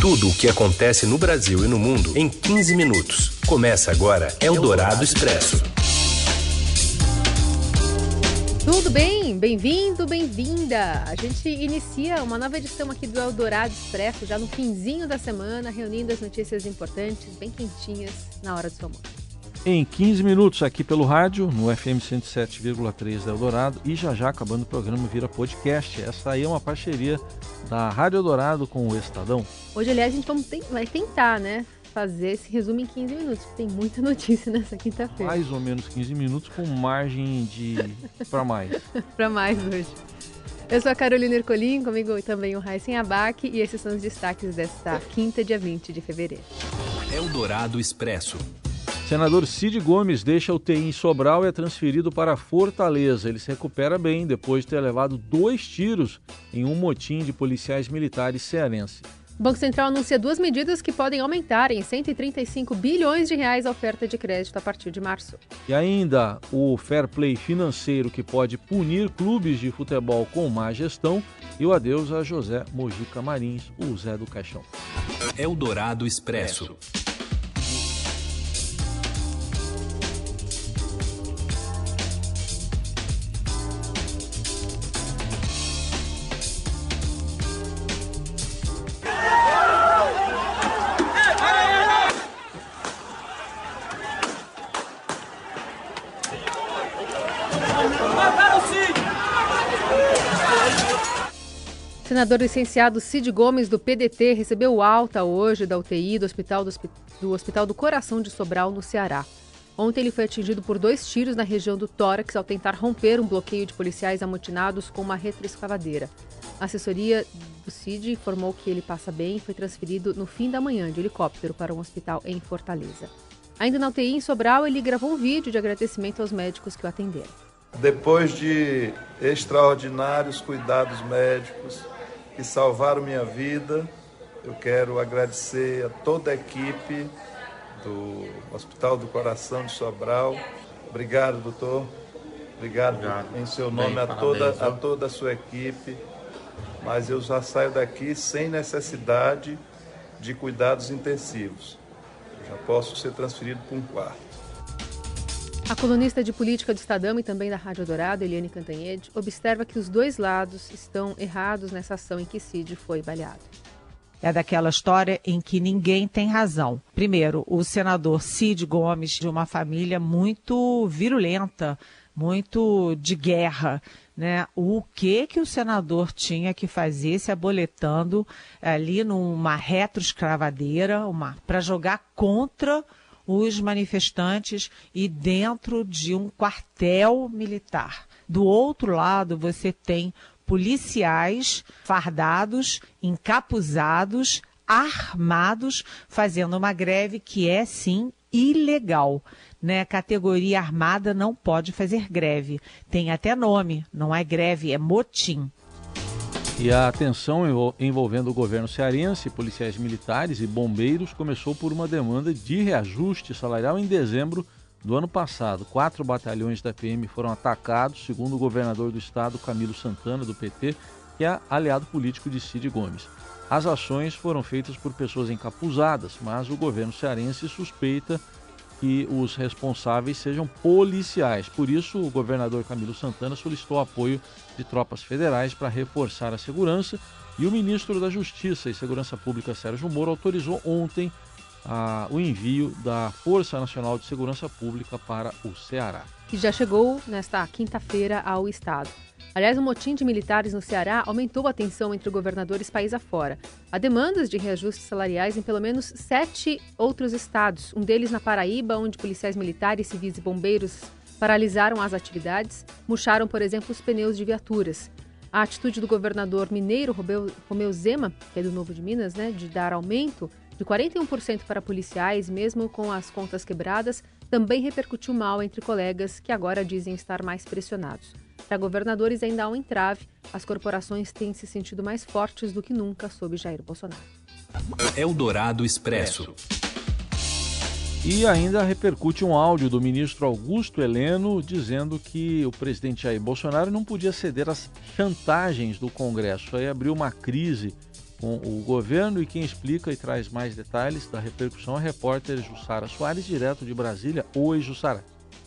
Tudo o que acontece no Brasil e no mundo em 15 minutos. Começa agora Eldorado Expresso. Tudo bem? Bem-vindo, bem-vinda! A gente inicia uma nova edição aqui do Eldorado Expresso, já no finzinho da semana, reunindo as notícias importantes, bem quentinhas, na hora do seu almoço. Em 15 minutos aqui pelo rádio, no FM 107,3 da Eldorado e já já acabando o programa vira podcast. Essa aí é uma parceria da Rádio Eldorado com o Estadão. Hoje, aliás, a gente vai tentar, né? Fazer esse resumo em 15 minutos, porque tem muita notícia nessa quinta-feira. Mais ou menos 15 minutos com margem de para mais. para mais hoje. Eu sou a Carolina Ercolim, comigo também o Raíssen Abac e esses são os destaques desta quinta, dia 20 de fevereiro. Eldorado Expresso. Senador Cid Gomes deixa o TI em Sobral e é transferido para Fortaleza. Ele se recupera bem depois de ter levado dois tiros em um motim de policiais militares cearense. O Banco Central anuncia duas medidas que podem aumentar em 135 bilhões de reais a oferta de crédito a partir de março. E ainda o fair play financeiro que pode punir clubes de futebol com má gestão e o adeus a José Mojica Marins, o Zé do Caixão. Eldorado Expresso. Senador licenciado Cid Gomes, do PDT, recebeu alta hoje da UTI do Hospital do, do Hospital do Coração de Sobral, no Ceará. Ontem ele foi atingido por dois tiros na região do tórax ao tentar romper um bloqueio de policiais amotinados com uma retroescavadeira. A assessoria do CID informou que ele passa bem e foi transferido no fim da manhã de helicóptero para um hospital em Fortaleza. Ainda na UTI em Sobral, ele gravou um vídeo de agradecimento aos médicos que o atenderam. Depois de extraordinários cuidados médicos, que salvaram minha vida. Eu quero agradecer a toda a equipe do Hospital do Coração de Sobral. Obrigado, doutor. Obrigado, Obrigado. em seu nome Bem, a, toda, a toda a sua equipe. Mas eu já saio daqui sem necessidade de cuidados intensivos. Eu já posso ser transferido para um quarto. A colunista de política do Estadão e também da Rádio Dourado, Eliane Cantanhede, observa que os dois lados estão errados nessa ação em que Cid foi baleado. É daquela história em que ninguém tem razão. Primeiro, o senador Cid Gomes, de uma família muito virulenta, muito de guerra, né? O que que o senador tinha que fazer se aboletando ali numa retroescravadeira, para jogar contra os manifestantes e dentro de um quartel militar. Do outro lado, você tem policiais fardados, encapuzados, armados, fazendo uma greve que é sim ilegal. Né? Categoria armada não pode fazer greve. Tem até nome, não é greve, é motim. E a tensão envolvendo o governo cearense, policiais militares e bombeiros começou por uma demanda de reajuste salarial em dezembro do ano passado. Quatro batalhões da PM foram atacados, segundo o governador do estado, Camilo Santana, do PT, que é aliado político de Cid Gomes. As ações foram feitas por pessoas encapuzadas, mas o governo cearense suspeita que os responsáveis sejam policiais. Por isso, o governador Camilo Santana solicitou apoio de tropas federais para reforçar a segurança e o ministro da Justiça e Segurança Pública, Sérgio Moro, autorizou ontem ah, o envio da Força Nacional de Segurança Pública para o Ceará. Que já chegou nesta quinta-feira ao estado. Aliás, o motim de militares no Ceará aumentou a tensão entre governadores país afora. Há demandas de reajustes salariais em pelo menos sete outros estados, um deles na Paraíba, onde policiais militares, civis e bombeiros paralisaram as atividades, murcharam, por exemplo, os pneus de viaturas. A atitude do governador mineiro Romeu Zema, que é do Novo de Minas, né, de dar aumento de 41% para policiais, mesmo com as contas quebradas, também repercutiu mal entre colegas que agora dizem estar mais pressionados. Para governadores ainda há um entrave. As corporações têm se sentido mais fortes do que nunca sob Jair Bolsonaro. Eldorado Expresso. E ainda repercute um áudio do ministro Augusto Heleno dizendo que o presidente Jair Bolsonaro não podia ceder às chantagens do Congresso. Aí abriu uma crise com o governo e quem explica e traz mais detalhes da repercussão é a repórter Jussara Soares, direto de Brasília. Oi, Jussara.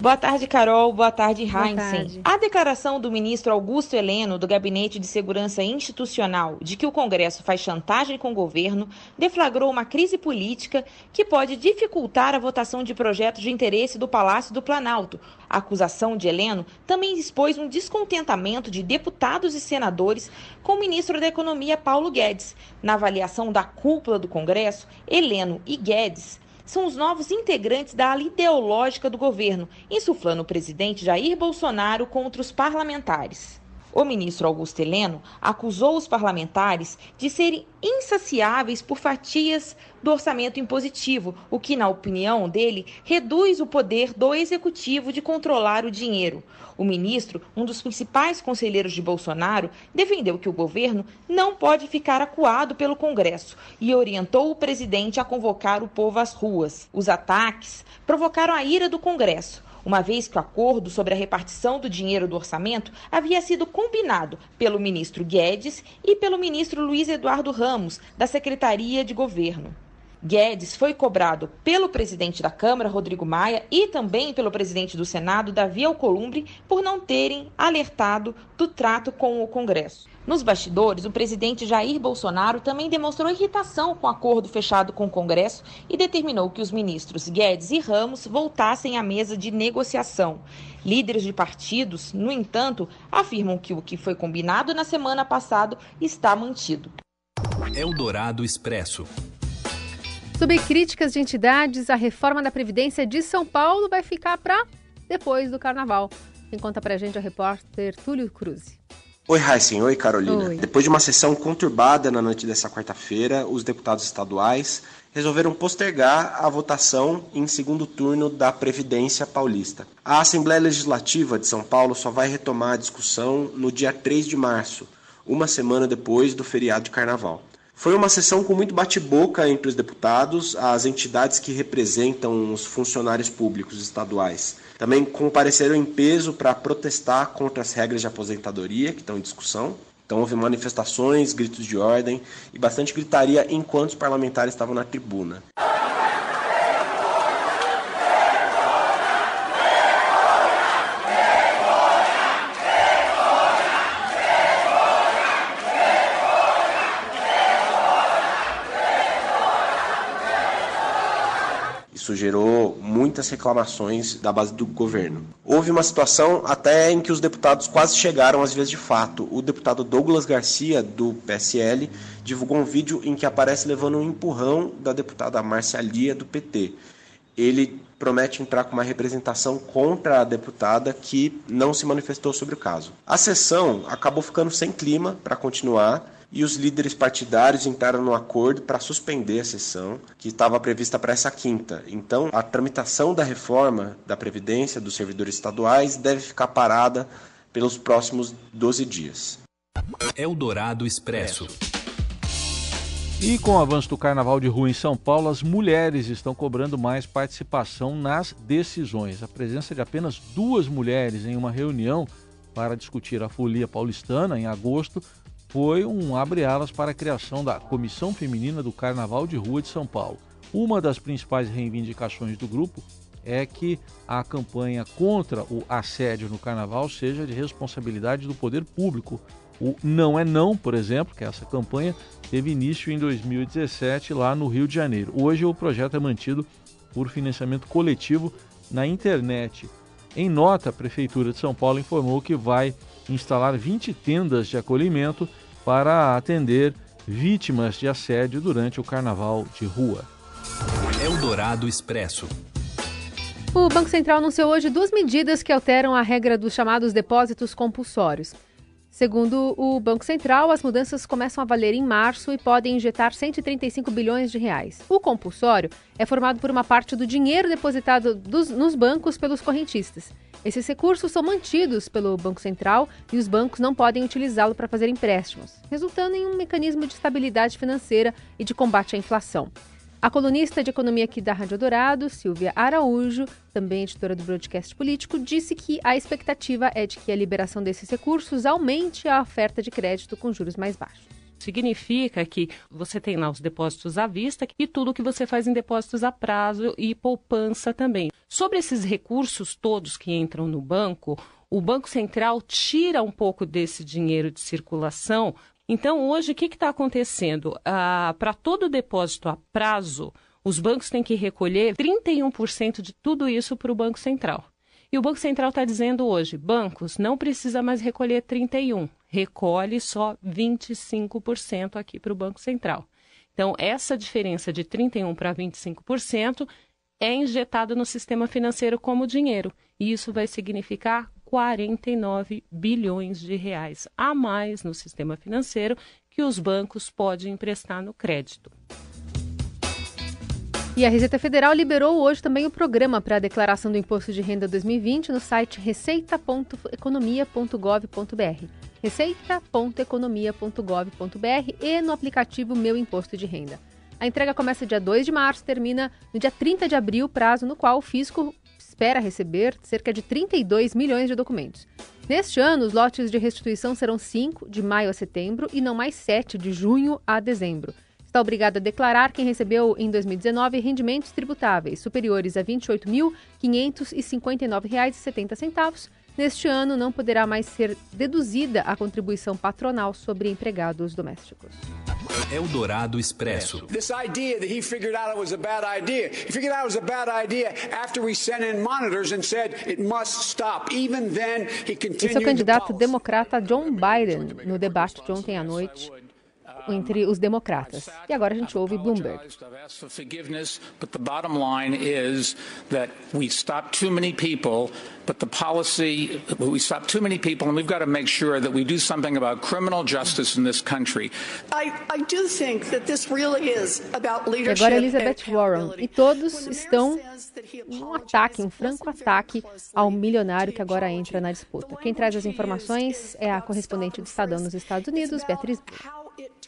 Boa tarde, Carol. Boa tarde, Heinzen. A declaração do ministro Augusto Heleno, do Gabinete de Segurança Institucional, de que o Congresso faz chantagem com o governo, deflagrou uma crise política que pode dificultar a votação de projetos de interesse do Palácio do Planalto. A acusação de Heleno também expôs um descontentamento de deputados e senadores com o ministro da Economia, Paulo Guedes. Na avaliação da cúpula do Congresso, Heleno e Guedes são os novos integrantes da ala ideológica do governo, insuflando o presidente Jair Bolsonaro contra os parlamentares. O ministro Augusto Heleno acusou os parlamentares de serem insaciáveis por fatias do orçamento impositivo, o que, na opinião dele, reduz o poder do executivo de controlar o dinheiro. O ministro, um dos principais conselheiros de Bolsonaro, defendeu que o governo não pode ficar acuado pelo Congresso e orientou o presidente a convocar o povo às ruas. Os ataques provocaram a ira do Congresso uma vez que o acordo sobre a repartição do dinheiro do orçamento havia sido combinado pelo ministro Guedes e pelo ministro Luiz Eduardo Ramos, da Secretaria de Governo. Guedes foi cobrado pelo presidente da Câmara, Rodrigo Maia, e também pelo presidente do Senado, Davi Alcolumbre, por não terem alertado do trato com o Congresso. Nos bastidores, o presidente Jair Bolsonaro também demonstrou irritação com o acordo fechado com o Congresso e determinou que os ministros Guedes e Ramos voltassem à mesa de negociação. Líderes de partidos, no entanto, afirmam que o que foi combinado na semana passada está mantido. Eldorado Expresso. Sob críticas de entidades, a reforma da Previdência de São Paulo vai ficar para depois do Carnaval. Quem conta para a gente é o repórter Túlio Cruz. Oi, Heisen. Oi, Carolina. Oi. Depois de uma sessão conturbada na noite dessa quarta-feira, os deputados estaduais resolveram postergar a votação em segundo turno da Previdência Paulista. A Assembleia Legislativa de São Paulo só vai retomar a discussão no dia 3 de março, uma semana depois do feriado de Carnaval. Foi uma sessão com muito bate-boca entre os deputados, as entidades que representam os funcionários públicos estaduais. Também compareceram em peso para protestar contra as regras de aposentadoria que estão em discussão. Então houve manifestações, gritos de ordem e bastante gritaria enquanto os parlamentares estavam na tribuna. Isso gerou muitas reclamações da base do governo. Houve uma situação até em que os deputados quase chegaram às vias de fato. O deputado Douglas Garcia, do PSL, divulgou um vídeo em que aparece levando um empurrão da deputada Márcia Lia, do PT. Ele promete entrar com uma representação contra a deputada que não se manifestou sobre o caso. A sessão acabou ficando sem clima para continuar e os líderes partidários entraram no acordo para suspender a sessão que estava prevista para essa quinta. Então, a tramitação da reforma da Previdência dos servidores estaduais deve ficar parada pelos próximos 12 dias. Eldorado Expresso. E com o avanço do carnaval de rua em São Paulo, as mulheres estão cobrando mais participação nas decisões. A presença de apenas duas mulheres em uma reunião para discutir a folia paulistana em agosto foi um abre-alas para a criação da Comissão Feminina do Carnaval de Rua de São Paulo. Uma das principais reivindicações do grupo é que a campanha contra o assédio no carnaval seja de responsabilidade do poder público. O Não é Não, por exemplo, que é essa campanha, teve início em 2017 lá no Rio de Janeiro. Hoje o projeto é mantido por financiamento coletivo na internet. Em nota, a Prefeitura de São Paulo informou que vai instalar 20 tendas de acolhimento para atender vítimas de assédio durante o carnaval de rua. Eldorado Expresso. O Banco Central anunciou hoje duas medidas que alteram a regra dos chamados depósitos compulsórios. Segundo o Banco Central, as mudanças começam a valer em março e podem injetar 135 bilhões de reais. O compulsório é formado por uma parte do dinheiro depositado dos, nos bancos pelos correntistas. Esses recursos são mantidos pelo Banco Central e os bancos não podem utilizá-lo para fazer empréstimos, resultando em um mecanismo de estabilidade financeira e de combate à inflação. A colunista de economia aqui da Rádio Dourado, Silvia Araújo, também editora do broadcast político, disse que a expectativa é de que a liberação desses recursos aumente a oferta de crédito com juros mais baixos. Significa que você tem lá os depósitos à vista e tudo que você faz em depósitos a prazo e poupança também. Sobre esses recursos todos que entram no banco, o Banco Central tira um pouco desse dinheiro de circulação. Então, hoje, o que está acontecendo? Ah, Para todo depósito a prazo, os bancos têm que recolher 31% de tudo isso para o Banco Central. E o Banco Central está dizendo hoje, bancos, não precisa mais recolher 31, recolhe só 25% aqui para o Banco Central. Então, essa diferença de 31 para 25% é injetada no sistema financeiro como dinheiro. E isso vai significar 49 bilhões de reais a mais no sistema financeiro que os bancos podem emprestar no crédito. E a Receita Federal liberou hoje também o programa para a declaração do Imposto de Renda 2020 no site receita.economia.gov.br. receita.economia.gov.br e no aplicativo Meu Imposto de Renda. A entrega começa dia 2 de março, termina no dia 30 de abril, prazo no qual o fisco espera receber cerca de 32 milhões de documentos. Neste ano, os lotes de restituição serão 5 de maio a setembro e não mais 7 de junho a dezembro está obrigado a declarar quem recebeu em 2019 rendimentos tributáveis superiores a R$ 28.559,70. Neste ano, não poderá mais ser deduzida a contribuição patronal sobre empregados domésticos. Eldorado Expresso. This idea that he figured out it was a bad idea. He figured out it was a bad idea after we sent in monitors and said it must stop. Even then, he continued Esse é o candidato democrata John Biden no debate de ontem à noite entre os democratas. E agora a gente ouve Bloomberg. But the bottom line is that we stop too many people, but the policy, we stop too many people, and we've got to make sure that we do something about criminal justice in this country. I, I do think that this really is about leadership. E agora Elizabeth Warren. E todos estão um ataque, um franco ataque ao milionário que agora entra na disputa. Quem traz as informações é a correspondente do Estadão nos Estados Unidos, Beatriz.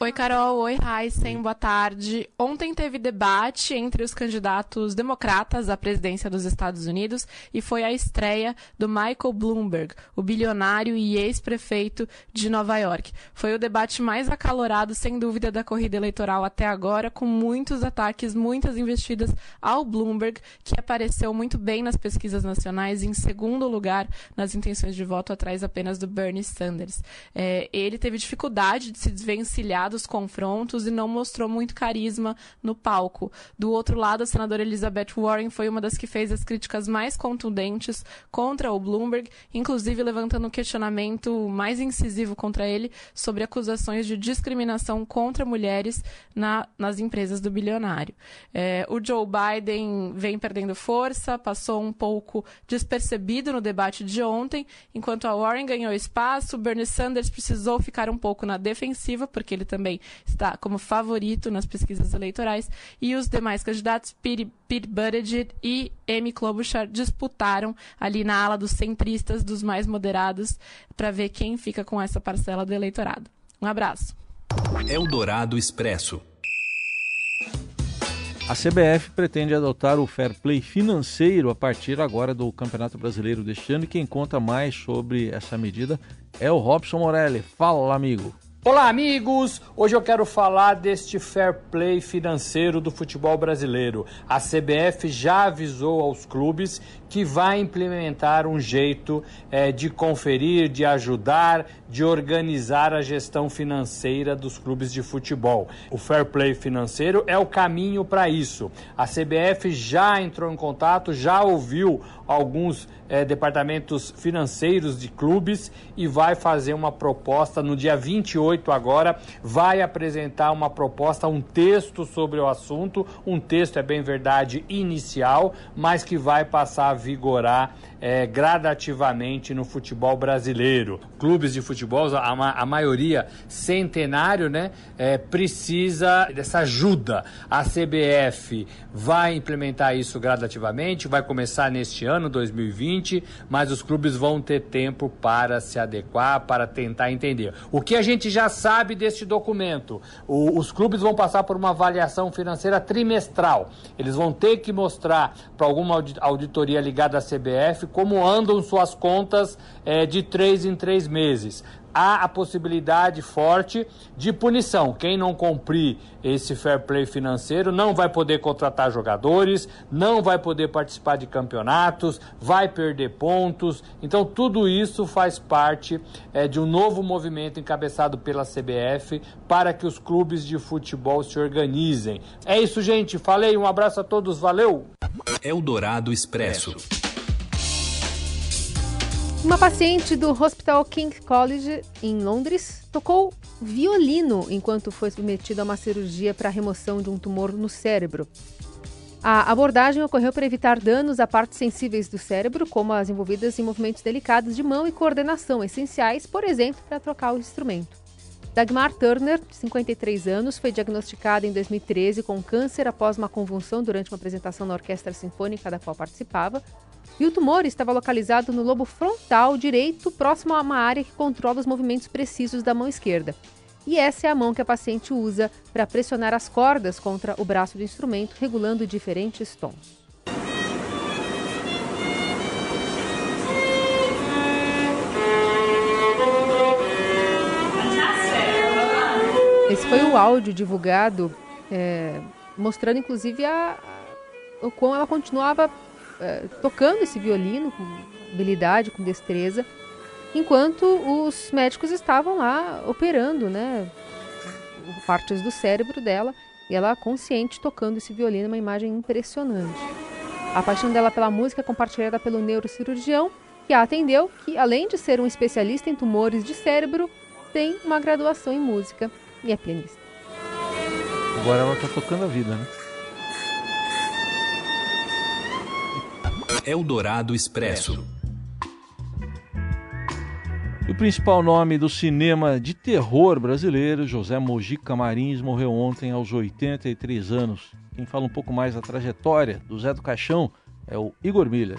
Oi, Carol. Oi, Heisen. Boa tarde. Ontem teve debate entre os candidatos democratas à presidência dos Estados Unidos e foi a estreia do Michael Bloomberg, o bilionário e ex-prefeito de Nova York. Foi o debate mais acalorado, sem dúvida, da corrida eleitoral até agora, com muitos ataques, muitas investidas ao Bloomberg, que apareceu muito bem nas pesquisas nacionais, em segundo lugar nas intenções de voto, atrás apenas do Bernie Sanders. É, ele teve dificuldade de se desvencilhar dos confrontos e não mostrou muito carisma no palco. Do outro lado, a senadora Elizabeth Warren foi uma das que fez as críticas mais contundentes contra o Bloomberg, inclusive levantando um questionamento mais incisivo contra ele sobre acusações de discriminação contra mulheres na, nas empresas do bilionário. É, o Joe Biden vem perdendo força, passou um pouco despercebido no debate de ontem, enquanto a Warren ganhou espaço, Bernie Sanders precisou ficar um pouco na defensiva, porque ele também está como favorito nas pesquisas eleitorais, e os demais candidatos, Pete, Pete Buttigieg e Amy Klobuchar, disputaram ali na ala dos centristas, dos mais moderados, para ver quem fica com essa parcela do eleitorado. Um abraço. Eldorado Expresso. A CBF pretende adotar o fair play financeiro a partir agora do Campeonato Brasileiro deste ano e quem conta mais sobre essa medida é o Robson Morelli. Fala, amigo. Olá, amigos! Hoje eu quero falar deste fair play financeiro do futebol brasileiro. A CBF já avisou aos clubes que vai implementar um jeito é, de conferir, de ajudar, de organizar a gestão financeira dos clubes de futebol. O fair play financeiro é o caminho para isso. A CBF já entrou em contato, já ouviu alguns é, departamentos financeiros de clubes e vai fazer uma proposta no dia 28 agora, vai apresentar uma proposta, um texto sobre o assunto, um texto é bem verdade inicial, mas que vai passar a vigorar é, gradativamente no futebol brasileiro. Clubes de futebol, a, a maioria centenário, né, é, precisa dessa ajuda. A CBF vai implementar isso gradativamente, vai começar neste ano, 2020, mas os clubes vão ter tempo para se adequar, para tentar entender. O que a gente já sabe deste documento? O, os clubes vão passar por uma avaliação financeira trimestral. Eles vão ter que mostrar para alguma auditoria ligada à CBF como andam suas contas é, de três em três meses. Há a possibilidade forte de punição. Quem não cumprir esse fair play financeiro não vai poder contratar jogadores, não vai poder participar de campeonatos, vai perder pontos. Então, tudo isso faz parte é, de um novo movimento encabeçado pela CBF para que os clubes de futebol se organizem. É isso, gente. Falei, um abraço a todos, valeu! Eldorado Expresso. Uma paciente do Hospital King College, em Londres, tocou violino enquanto foi submetida a uma cirurgia para remoção de um tumor no cérebro. A abordagem ocorreu para evitar danos a partes sensíveis do cérebro, como as envolvidas em movimentos delicados de mão e coordenação, essenciais, por exemplo, para trocar o instrumento. Dagmar Turner, de 53 anos, foi diagnosticada em 2013 com câncer após uma convulsão durante uma apresentação na orquestra sinfônica da qual participava. E o tumor estava localizado no lobo frontal direito, próximo a uma área que controla os movimentos precisos da mão esquerda. E essa é a mão que a paciente usa para pressionar as cordas contra o braço do instrumento, regulando diferentes tons. Esse foi o áudio divulgado, é, mostrando inclusive a, o quão ela continuava é, tocando esse violino com habilidade, com destreza, enquanto os médicos estavam lá operando, né, partes do cérebro dela, e ela consciente tocando esse violino, uma imagem impressionante. A paixão dela pela música é compartilhada pelo neurocirurgião, que a atendeu, que além de ser um especialista em tumores de cérebro, tem uma graduação em música e é pianista. Agora ela tá tocando a vida, né? Eldorado Expresso. E o principal nome do cinema de terror brasileiro, José Mojica Marins, morreu ontem aos 83 anos. Quem fala um pouco mais da trajetória do Zé do Caixão é o Igor Miller.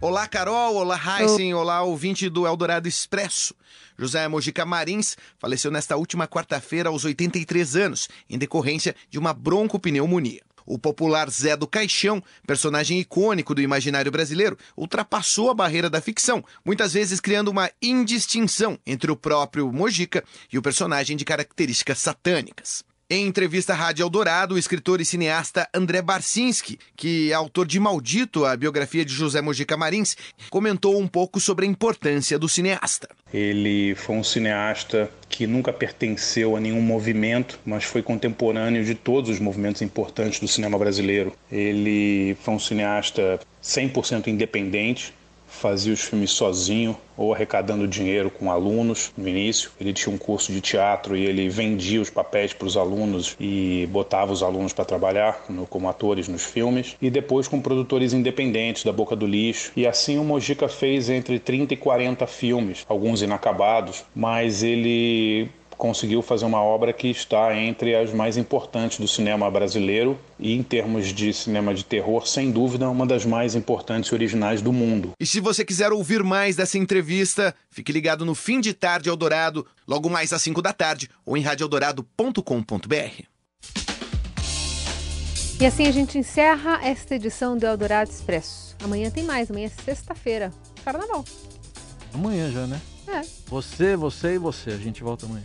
Olá, Carol. Olá, Heisen. Olá, ouvinte do Eldorado Expresso. José Mojica Marins faleceu nesta última quarta-feira aos 83 anos, em decorrência de uma broncopneumonia. O popular Zé do Caixão, personagem icônico do imaginário brasileiro, ultrapassou a barreira da ficção, muitas vezes criando uma indistinção entre o próprio Mojica e o personagem de características satânicas. Em entrevista à Rádio Eldorado, o escritor e cineasta André Barcinski, que é autor de Maldito, a biografia de José Mojica Marins, comentou um pouco sobre a importância do cineasta. Ele foi um cineasta que nunca pertenceu a nenhum movimento, mas foi contemporâneo de todos os movimentos importantes do cinema brasileiro. Ele foi um cineasta 100% independente, fazia os filmes sozinho ou arrecadando dinheiro com alunos no início. Ele tinha um curso de teatro e ele vendia os papéis para os alunos e botava os alunos para trabalhar no, como atores nos filmes. E depois com produtores independentes da Boca do Lixo. E assim o Mojica fez entre 30 e 40 filmes, alguns inacabados, mas ele conseguiu fazer uma obra que está entre as mais importantes do cinema brasileiro e, em termos de cinema de terror, sem dúvida, uma das mais importantes e originais do mundo. E se você quiser ouvir mais dessa entrevista, fique ligado no Fim de Tarde Eldorado, logo mais às 5 da tarde, ou em radioeldorado.com.br. E assim a gente encerra esta edição do Eldorado Expresso. Amanhã tem mais, amanhã é sexta-feira, carnaval. Amanhã já, né? É. Você, você e você. A gente volta amanhã.